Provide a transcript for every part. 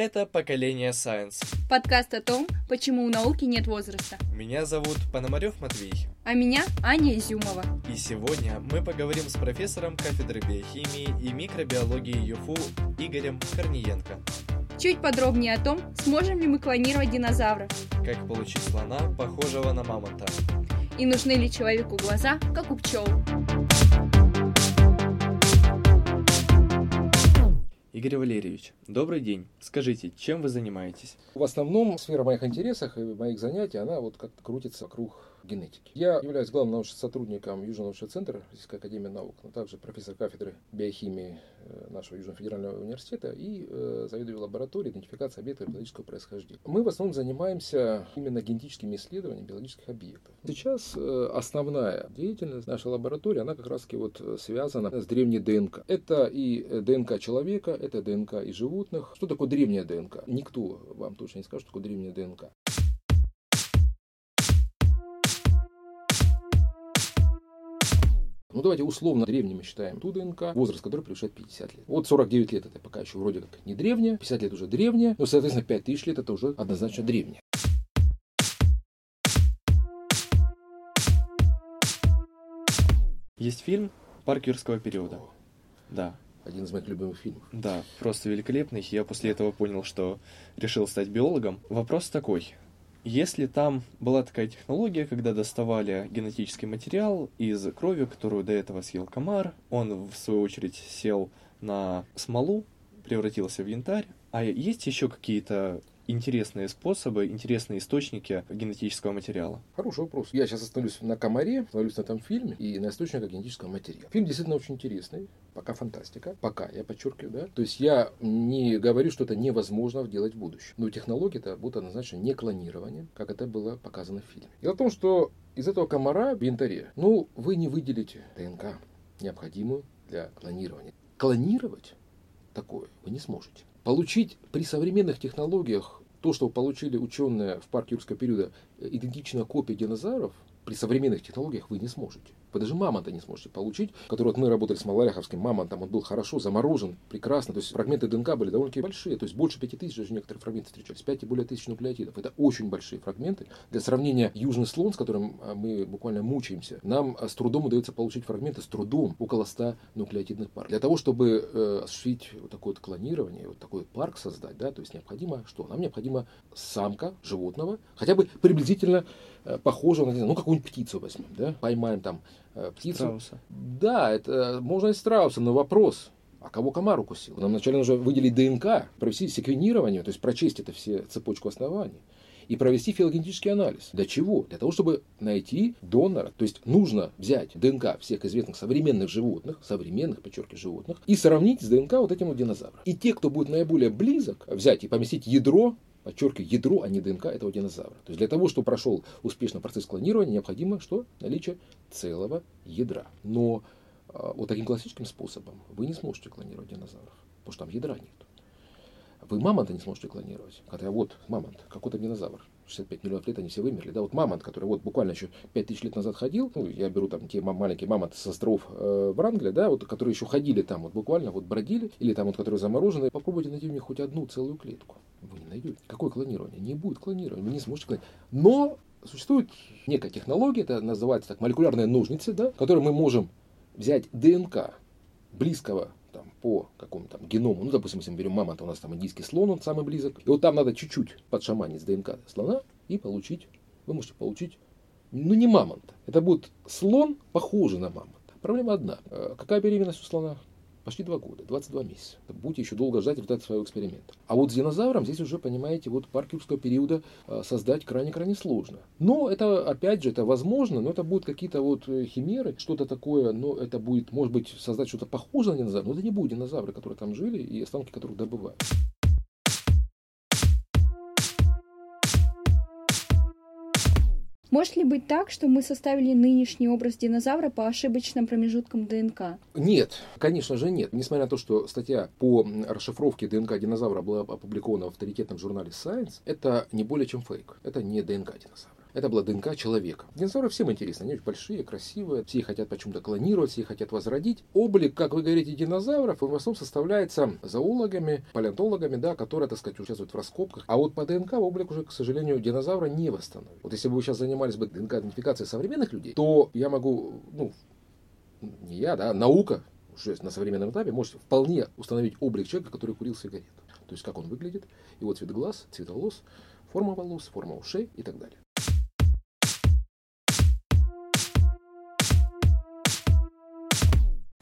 Это «Поколение Science». Подкаст о том, почему у науки нет возраста. Меня зовут Пономарев Матвей. А меня Аня Изюмова. И сегодня мы поговорим с профессором кафедры биохимии и микробиологии ЮФУ Игорем Корниенко. Чуть подробнее о том, сможем ли мы клонировать динозавров. Как получить слона, похожего на мамонта. И нужны ли человеку глаза, как у пчел. Игорь Валерьевич, добрый день. Скажите, чем вы занимаетесь? В основном сфера моих интересов и моих занятий, она вот как-то крутится вокруг генетики. Я являюсь главным научным сотрудником Южного научного центра Российской академии наук, но также профессор кафедры биохимии э, нашего Южного федерального университета и э, заведую лабораторией идентификации объектов биологического происхождения. Мы в основном занимаемся именно генетическими исследованиями биологических объектов. Сейчас э, основная деятельность нашей лаборатории, она как раз таки вот связана с древней ДНК. Это и ДНК человека, это ДНК и животных. Что такое древняя ДНК? Никто вам точно не скажет, что такое древняя ДНК. Ну, давайте условно древними считаем ту ДНК, возраст которой превышает 50 лет. Вот 49 лет это пока еще вроде как не древняя, 50 лет уже древняя, но, соответственно, 5000 лет это уже однозначно древняя. Есть фильм «Парк юрского периода». Да, один из моих любимых фильмов. Да, просто великолепный. Я после этого понял, что решил стать биологом. Вопрос такой. Если там была такая технология, когда доставали генетический материал из крови, которую до этого съел комар, он, в свою очередь, сел на смолу, превратился в янтарь, а есть еще какие-то интересные способы, интересные источники генетического материала? Хороший вопрос. Я сейчас остановлюсь на комаре, остановлюсь на этом фильме и на источниках генетического материала. Фильм действительно очень интересный. Пока фантастика. Пока, я подчеркиваю, да. То есть я не говорю, что это невозможно делать в будущем. Но технологии это будут однозначно не клонирование, как это было показано в фильме. Дело в том, что из этого комара в янтаре, ну, вы не выделите ДНК, необходимую для клонирования. Клонировать такое вы не сможете. Получить при современных технологиях то, что получили ученые в парке юрского периода, идентичная копия динозавров, при современных технологиях вы не сможете. Вы даже мамонта не сможете получить, который вот мы работали с Маларяховским мамонтом, он был хорошо заморожен, прекрасно, то есть фрагменты ДНК были довольно-таки большие, то есть больше 5000, даже некоторые фрагменты встречались, 5 и более тысяч нуклеотидов. Это очень большие фрагменты. Для сравнения, южный слон, с которым а, мы буквально мучаемся, нам а, с трудом удается получить фрагменты, с трудом, около 100 нуклеотидных пар. Для того, чтобы э, осуществить вот такое вот клонирование, вот такой парк создать, да, то есть необходимо что? Нам необходимо самка животного, хотя бы приблизительно э, похожего на, ну, какую-нибудь птицу возьмем, да, поймаем там птицу. Страуса. Да, это можно и страуса, но вопрос, а кого комар укусил? Нам вначале нужно выделить ДНК, провести секвенирование, то есть прочесть это все цепочку оснований и провести филогенетический анализ. Для чего? Для того, чтобы найти донора. То есть нужно взять ДНК всех известных современных животных, современных, подчеркиваю, животных, и сравнить с ДНК вот этим вот динозавром. И те, кто будет наиболее близок, взять и поместить ядро подчеркиваю, ядро, а не ДНК этого динозавра. То есть для того, чтобы прошел успешно процесс клонирования, необходимо что? Наличие целого ядра. Но э, вот таким классическим способом вы не сможете клонировать динозавров, потому что там ядра нет. Вы мамонта не сможете клонировать. Хотя вот мамонт, какой-то динозавр. 65 миллионов лет они все вымерли. Да, вот мамонт, который вот буквально еще 5000 лет назад ходил, ну, я беру там те маленькие мамонты с островов э, Врангеля, да, вот, которые еще ходили там, вот буквально вот бродили, или там вот, которые заморожены, попробуйте найти у них хоть одну целую клетку. Вы не найдете. Какое клонирование? Не будет клонирования, вы не сможете клонировать. Но существует некая технология, это называется так молекулярные ножницы, да, которые мы можем взять ДНК близкого там, по какому-то там геному, ну, допустим, если мы берем мамонта, у нас там индийский слон, он самый близок, и вот там надо чуть-чуть подшаманить с ДНК слона и получить, вы можете получить, ну, не мамонта, это будет слон, похожий на мамонта. Проблема одна. Э, какая беременность у слона? Почти два года, 22 месяца. Будете еще долго ждать результата своего эксперимента. А вот с динозавром здесь уже, понимаете, вот парк юрского периода э, создать крайне-крайне сложно. Но это, опять же, это возможно, но это будут какие-то вот э, химеры, что-то такое, но это будет, может быть, создать что-то похожее на динозавра, но это не будет динозавры, которые там жили и останки которых добывают. Может ли быть так, что мы составили нынешний образ динозавра по ошибочным промежуткам ДНК? Нет, конечно же нет. Несмотря на то, что статья по расшифровке ДНК динозавра была опубликована в авторитетном журнале Science, это не более чем фейк. Это не ДНК динозавра. Это была ДНК человека. Динозавры всем интересны, они очень большие, красивые, все хотят почему-то клонировать, все хотят возродить. Облик, как вы говорите, динозавров, он в основном составляется зоологами, палеонтологами, да, которые, так сказать, участвуют в раскопках. А вот по ДНК облик уже, к сожалению, динозавра не восстановит. Вот если бы вы сейчас занимались бы ДНК-идентификацией современных людей, то я могу, ну, не я, да, наука уже на современном этапе может вполне установить облик человека, который курил сигарету. То есть как он выглядит, его цвет глаз, цвет волос, форма волос, форма ушей и так далее.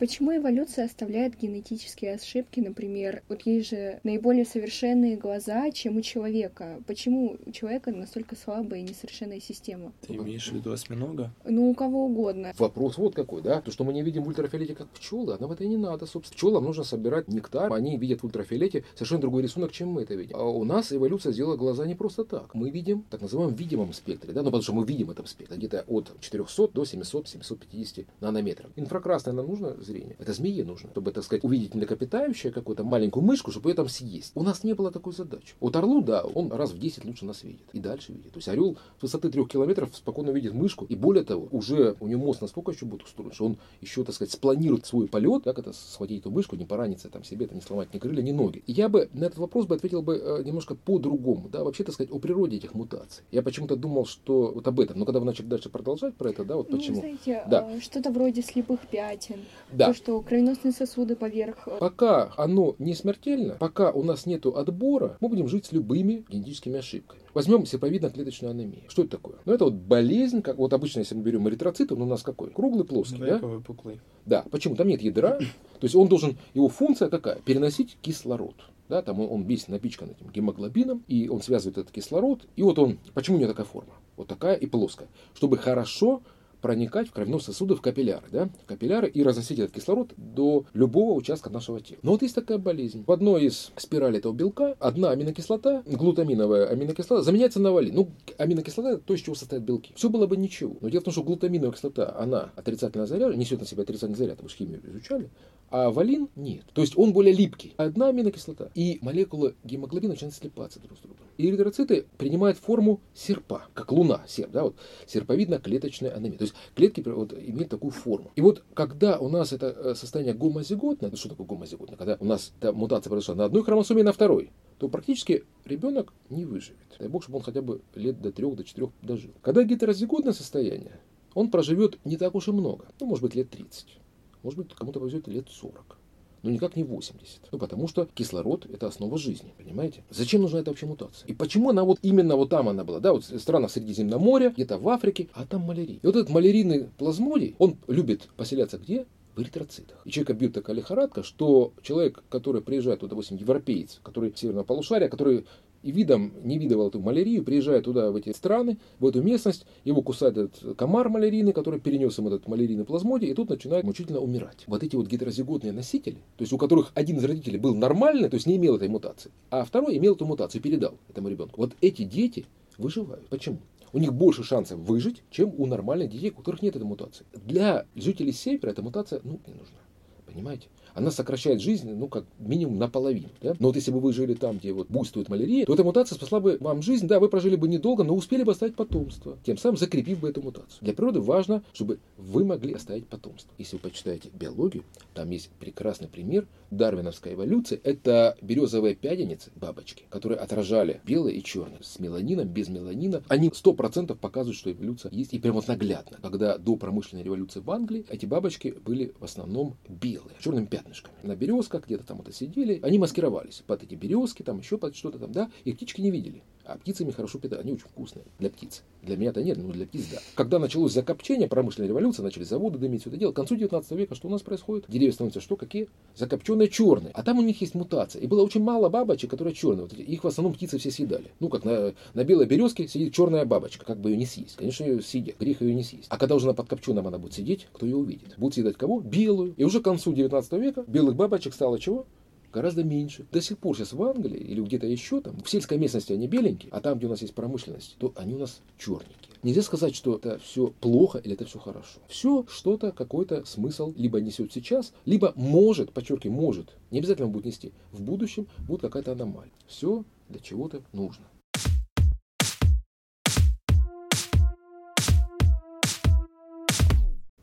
Почему эволюция оставляет генетические ошибки, например, вот есть же наиболее совершенные глаза, чем у человека. Почему у человека настолько слабая и несовершенная система? Ты имеешь в виду осьминога? Ну, у кого угодно. Вопрос вот какой, да? То, что мы не видим в ультрафиолете как пчелы, нам это и не надо, собственно. Пчелам нужно собирать нектар, они видят в ультрафиолете совершенно другой рисунок, чем мы это видим. А у нас эволюция сделала глаза не просто так. Мы видим так называемом видимом спектре, да, ну потому что мы видим этом спектре, где-то от 400 до 700-750 нанометров. Инфракрасное нам нужно зрения. Это змее нужно, чтобы, так сказать, увидеть млекопитающее, какую-то маленькую мышку, чтобы ее там съесть. У нас не было такой задачи. Вот орлу, да, он раз в 10 лучше нас видит. И дальше видит. То есть орел с высоты трех километров спокойно видит мышку. И более того, уже у него мозг настолько еще будет устроен, что он еще, так сказать, спланирует свой полет, как это схватить эту мышку, не пораниться там себе, это не сломать ни крылья, ни ноги. И я бы на этот вопрос бы ответил бы э, немножко по-другому, да, вообще, так сказать, о природе этих мутаций. Я почему-то думал, что вот об этом, но когда вы начали дальше продолжать про это, да, вот Ну, почему. знаете, Да. э, что-то вроде слепых пятен. Да. То, что кровеносные сосуды поверх э, Пока оно не смертельно, пока у нас нет отбора, мы будем жить с любыми генетическими ошибками. Возьмем серповидно-клеточную анемию. Что это такое? Ну, это вот болезнь, как вот обычно, если мы берем эритроцит, он у нас какой? Круглый, плоский, да? Двояко выпуклый. Да. Почему? Там нет ядра. То есть он должен, его функция какая? Переносить кислород. Да, там он, он весь напичкан этим гемоглобином, и он связывает этот кислород. И вот он, почему у него такая форма? Вот такая и плоская. Чтобы хорошо проникать в кровеносные сосуды, в капилляры, да, в капилляры и разносить этот кислород до любого участка нашего тела. Но вот есть такая болезнь. В одной из спиралей этого белка одна аминокислота, глутаминовая аминокислота, заменяется на валин. Ну, аминокислота это то, из чего состоят белки. Все было бы ничего. Но дело в том, что глутаминовая кислота, она отрицательно заряжена, несет на себя отрицательный заряд, вы же химию изучали, а валин нет. То есть он более липкий. Одна аминокислота. И молекулы гемоглобина начинают слипаться друг с другом. И эритроциты принимают форму серпа, как луна, серп, да, вот серповидно-клеточная анемия. То есть клетки вот, имеют такую форму. И вот когда у нас это э, состояние гомозиготное, ну что такое гомозиготное? Когда у нас эта мутация произошла на одной хромосоме и на второй, то практически ребенок не выживет. Дай бог, чтобы он хотя бы лет до трех, до четырех дожил. Когда гетерозиготное состояние, он проживет не так уж и много. Ну, может быть, лет 30. Может быть, кому-то повезет лет 40. Но никак не 80. Ну, потому что кислород – это основа жизни, понимаете? Зачем нужна эта вообще мутация? И почему она вот именно вот там она была? Да, вот в странах Средиземного моря, где-то в Африке, а там малярия. И вот этот малярийный плазмодий, он любит поселяться где? в эритроцитах. И человека бьет такая лихорадка, что человек, который приезжает, вот, допустим, европеец, который северного полушария, который и видом не видывал эту малярию, приезжает туда, в эти страны, в эту местность, его кусает этот комар малярийный, который перенес ему этот малярийный плазмодий, и тут начинает мучительно умирать. Вот эти вот гетерозиготные носители, то есть у которых один из родителей был нормальный, то есть не имел этой мутации, а второй имел эту мутацию передал этому ребенку. Вот эти дети выживают. Почему? У них больше шансов выжить, чем у нормальных детей, у которых нет этой мутации. Для жителей севера эта мутация ну, не нужна. Понимаете? Она сокращает жизнь, ну, как минимум наполовину. Да? Но вот если бы вы жили там, где вот буйствует малярия, то эта мутация спасла бы вам жизнь. Да, вы прожили бы недолго, но успели бы оставить потомство. Тем самым закрепив бы эту мутацию. Для природы важно, чтобы вы могли оставить потомство. Если вы почитаете биологию, там есть прекрасный пример дарвиновской эволюции. Это березовые пяденицы, бабочки, которые отражали белое и черное. С меланином, без меланина. Они 100% показывают, что эволюция есть. И прям вот наглядно. Когда до промышленной революции в Англии эти бабочки были в основном белые, черными пятнышками. На березках где-то там вот сидели. Они маскировались под эти березки, там еще под что-то там, да. И птички не видели. А птицами хорошо питают. Они очень вкусные для птиц. Для меня-то нет, но для птиц да. Когда началось закопчение, промышленная революция, начали заводы дымить, все это дело. К концу 19 века что у нас происходит? Деревья становятся что? Какие? Закопченные черные. А там у них есть мутация. И было очень мало бабочек, которые черные. Вот их в основном птицы все съедали. Ну, как на, на белой березке сидит черная бабочка. Как бы ее не съесть? Конечно, ее съедят. Грех ее не съесть. А когда уже на подкопченном она будет сидеть, кто ее увидит? Будут съедать кого? Белую. И уже к концу 19 века белых бабочек стало чего? гораздо меньше. До сих пор сейчас в Англии или где-то еще там, в сельской местности они беленькие, а там, где у нас есть промышленность, то они у нас черненькие. Нельзя сказать, что это все плохо или это все хорошо. Все что-то, какой-то смысл либо несет сейчас, либо может, подчеркиваю, может, не обязательно будет нести, в будущем будет какая-то аномалия. Все для чего-то нужно.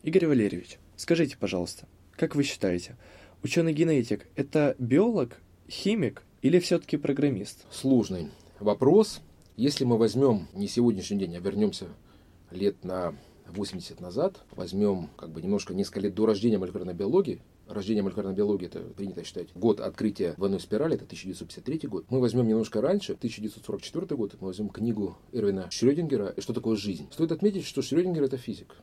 Игорь Валерьевич, скажите, пожалуйста, как вы считаете, ученый-генетик – это биолог, химик или все-таки программист? Сложный вопрос. Если мы возьмем не сегодняшний день, а вернемся лет на 80 назад, возьмем как бы немножко несколько лет до рождения молекулярной биологии, рождение молекулярной биологии, это принято считать, год открытия двойной спирали, это 1953 год. Мы возьмем немножко раньше, 1944 год, мы возьмем книгу Эрвина Шрёдингера «Что такое жизнь?». Стоит отметить, что Шрёдингер – это физик.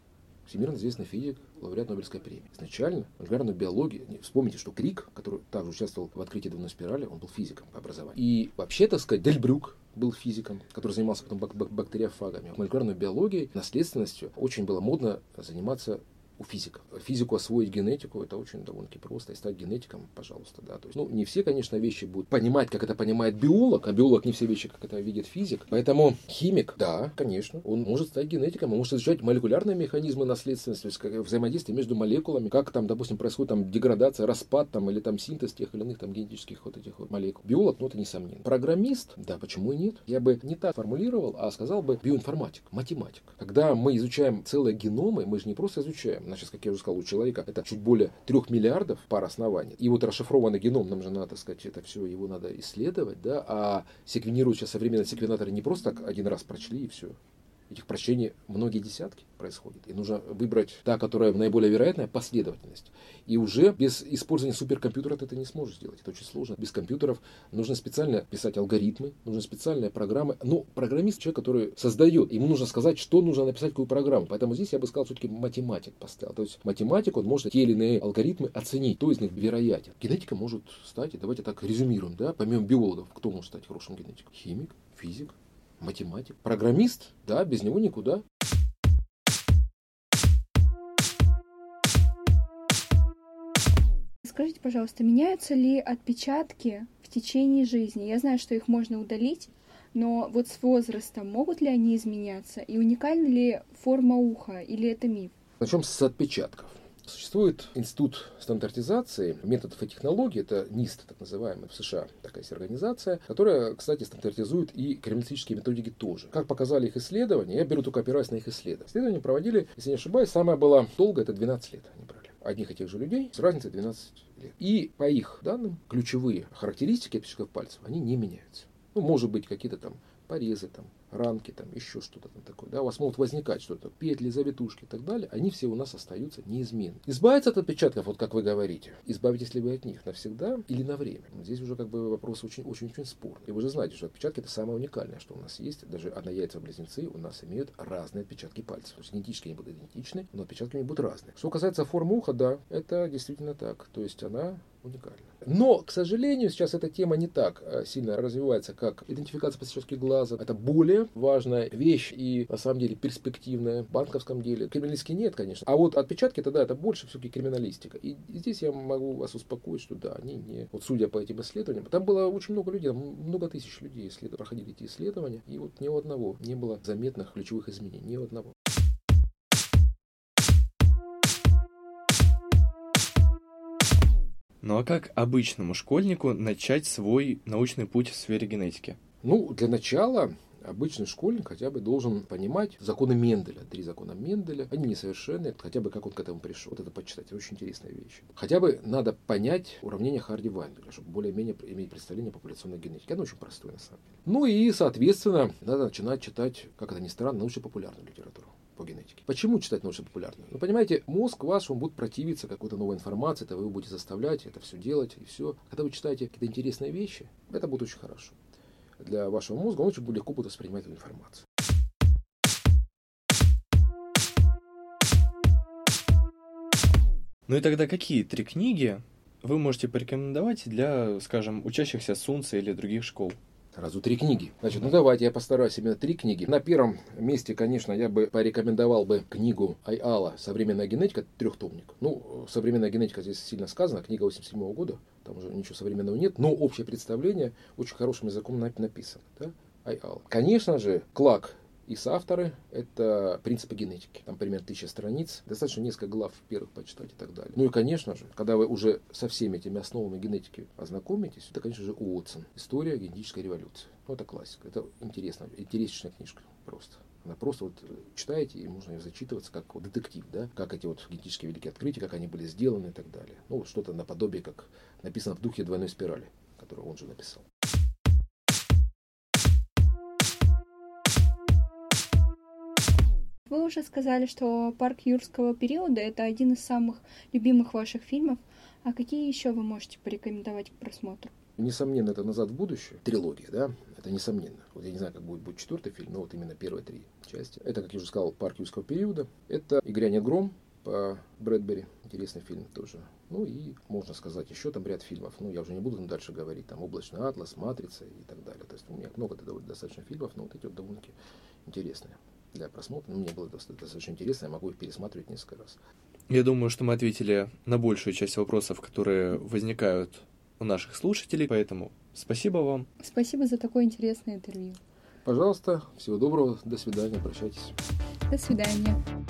Всемирно известный физик, лауреат Нобелевской премии. Изначально молекулярную биологию, вспомните, что Крик, который также участвовал в открытии двойной спирали, он был физиком по образованию. И вообще, так сказать, Дельбрюк, был физиком, который занимался потом бак бактериофагами. Молекулярной биологией, наследственностью очень было модно заниматься у физиков. Физику освоить генетику это очень довольно-таки просто. И стать генетиком, пожалуйста, да. То есть, ну, не все, конечно, вещи будут понимать, как это понимает биолог, а биолог не все вещи, как это видит физик. Поэтому химик, да, конечно, он может стать генетиком, он может изучать молекулярные механизмы наследственности, то есть как взаимодействие между молекулами, как там, допустим, происходит там деградация, распад там или там синтез тех или иных там генетических вот этих вот молекул. Биолог, ну это несомненно. Программист, да, почему и нет? Я бы не так формулировал, а сказал бы биоинформатик, математик. Когда мы изучаем целые геномы, мы же не просто изучаем, значит, как я уже сказал, у человека это чуть более трех миллиардов пар оснований. И вот расшифрованный геном, нам же надо, так сказать, это все, его надо исследовать, да, а секвенирующие современные секвенаторы не просто так один раз прочли и все. Этих прочтений многие десятки происходит. И нужно выбрать та, которая наиболее вероятная последовательность. И уже без использования суперкомпьютера ты это не сможешь сделать. Это очень сложно. Без компьютеров нужно специально писать алгоритмы, нужны специальные программы. Но программист человек, который создает, ему нужно сказать, что нужно написать, какую программу. Поэтому здесь я бы сказал, все-таки математик поставил. То есть математик, он может те или иные алгоритмы оценить, кто из них вероятен. Генетика может стать, и давайте так резюмируем, да, помимо биологов, кто может стать хорошим генетиком? Химик, физик, математик, программист, да, без него никуда. Скажите, пожалуйста, меняются ли отпечатки в течение жизни? Я знаю, что их можно удалить, но вот с возрастом могут ли они изменяться? И уникальна ли форма уха или это миф? Начнем с отпечатков. Существует институт стандартизации методов и технологий, это НИСТ, так называемый, в США такая организация, которая, кстати, стандартизует и криминалистические методики тоже. Как показали их исследования, я беру только опираясь на их исследования. Исследования проводили, если не ошибаюсь, самое было долго, это 12 лет они брали. Одних и тех же людей с разницей 12 лет. И по их данным, ключевые характеристики отпечатков пальцев, они не меняются. Ну, может быть, какие-то там порезы, там, ранки, там еще что-то там такое, да, у вас могут возникать что-то, петли, завитушки и так далее, они все у нас остаются неизменны. Избавиться от отпечатков, вот как вы говорите, избавитесь ли вы от них навсегда или на время? Здесь уже как бы вопрос очень-очень-очень спорный. И вы же знаете, что отпечатки это самое уникальное, что у нас есть. Даже однояйца-близнецы у нас имеют разные отпечатки пальцев. То есть генетически они будут идентичны, но отпечатки они будут разные. Что касается формы уха, да, это действительно так. То есть она уникальна. Но, к сожалению, сейчас эта тема не так э, сильно развивается, как идентификация по сетчатке глаза. Это более важная вещь и, на самом деле, перспективная в банковском деле. Криминалистики нет, конечно. А вот отпечатки, тогда это больше все-таки криминалистика. И здесь я могу вас успокоить, что да, они не... Вот судя по этим исследованиям, там было очень много людей, много тысяч людей исследов, проходили эти исследования, и вот ни у одного не было заметных ключевых изменений, ни у одного. Ну а как обычному школьнику начать свой научный путь в сфере генетики? Ну, для начала обычный школьник хотя бы должен понимать законы Менделя. Три закона Менделя. Они несовершенны, хотя бы как он к этому пришел. Вот это почитать. Это очень интересная вещь. Хотя бы надо понять уравнение Харди-Вайнберга, чтобы более-менее иметь представление о популяционной генетике. Оно очень простое на самом деле. Ну и, соответственно, надо начинать читать, как это ни странно, научно-популярную литературу по генетике. Почему читать научно-популярную? Ну, понимаете, мозг ваш, он будет противиться какой-то новой информации, это вы будете заставлять это все делать, и все. Когда вы читаете какие-то интересные вещи, это будет очень хорошо. Для вашего мозга он очень легко будет воспринимать эту информацию. Ну и тогда какие три книги вы можете порекомендовать для, скажем, учащихся Сунца или других школ? Сразу три книги. Значит, ну давайте я постараюсь именно три книги. На первом месте, конечно, я бы порекомендовал бы книгу Айала «Современная генетика», трехтомник. Ну, современная генетика здесь сильно сказано, книга 87 -го года, там уже ничего современного нет, но общее представление очень хорошим языком написано. Да? Айала. Конечно же, Клак и соавторы – это принципы генетики. Там примерно тысяча страниц. Достаточно несколько глав первых почитать и так далее. Ну и, конечно же, когда вы уже со всеми этими основами генетики ознакомитесь, это, конечно же, Уотсон. История генетической революции. Ну, это классика. Это интересно. Интереснейшая книжка просто. Она просто вот читаете, и можно зачитываться как вот детектив, да, как эти вот генетические великие открытия, как они были сделаны и так далее. Ну, что-то наподобие, как написано в духе двойной спирали, которую он же написал. Вы уже сказали, что «Парк юрского периода» — это один из самых любимых ваших фильмов. А какие еще вы можете порекомендовать к просмотру? Несомненно, это «Назад в будущее», трилогия, да, это несомненно. Вот я не знаю, как будет, будет четвертый фильм, но вот именно первые три части. Это, как я уже сказал, «Парк юрского периода». Это «И гром», по Брэдбери. Интересный фильм тоже. Ну и можно сказать еще там ряд фильмов. Ну, я уже не буду там дальше говорить. Там «Облачный атлас», «Матрица» и так далее. То есть у меня много довольно достаточно фильмов, но вот эти вот довольно-таки интересные для просмотра. Ну, мне было достаточно интересно, я могу их пересматривать несколько раз. Я думаю, что мы ответили на большую часть вопросов, которые возникают у наших слушателей, поэтому спасибо вам. Спасибо за такое интересное интервью. Пожалуйста, всего доброго, до свидания, прощайтесь. До свидания.